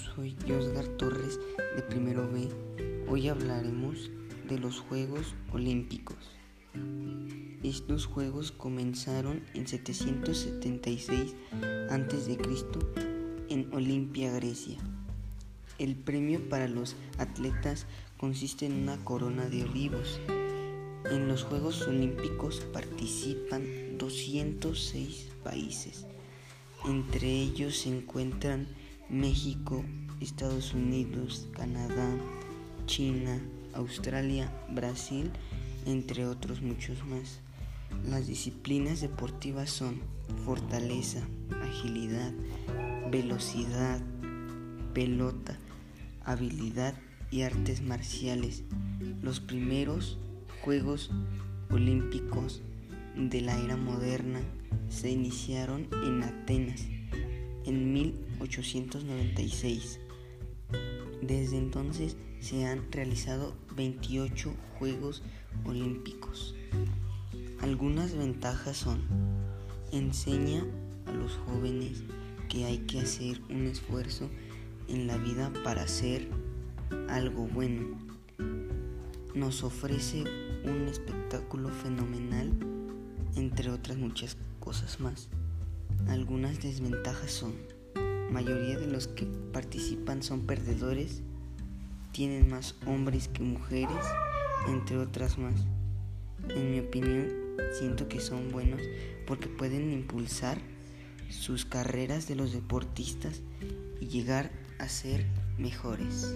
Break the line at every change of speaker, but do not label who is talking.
soy Josgar Torres de Primero B. Hoy hablaremos de los Juegos Olímpicos. Estos Juegos comenzaron en 776 a.C. en Olimpia, Grecia. El premio para los atletas consiste en una corona de olivos. En los Juegos Olímpicos participan 206 países. Entre ellos se encuentran México, Estados Unidos, Canadá, China, Australia, Brasil, entre otros muchos más. Las disciplinas deportivas son fortaleza, agilidad, velocidad, pelota, habilidad y artes marciales. Los primeros Juegos Olímpicos de la era moderna se iniciaron en Atenas en 1896. Desde entonces se han realizado 28 Juegos Olímpicos. Algunas ventajas son, enseña a los jóvenes que hay que hacer un esfuerzo en la vida para hacer algo bueno. Nos ofrece un espectáculo fenomenal, entre otras muchas cosas más. Algunas desventajas son, mayoría de los que participan son perdedores, tienen más hombres que mujeres, entre otras más. En mi opinión, siento que son buenos porque pueden impulsar sus carreras de los deportistas y llegar a ser mejores.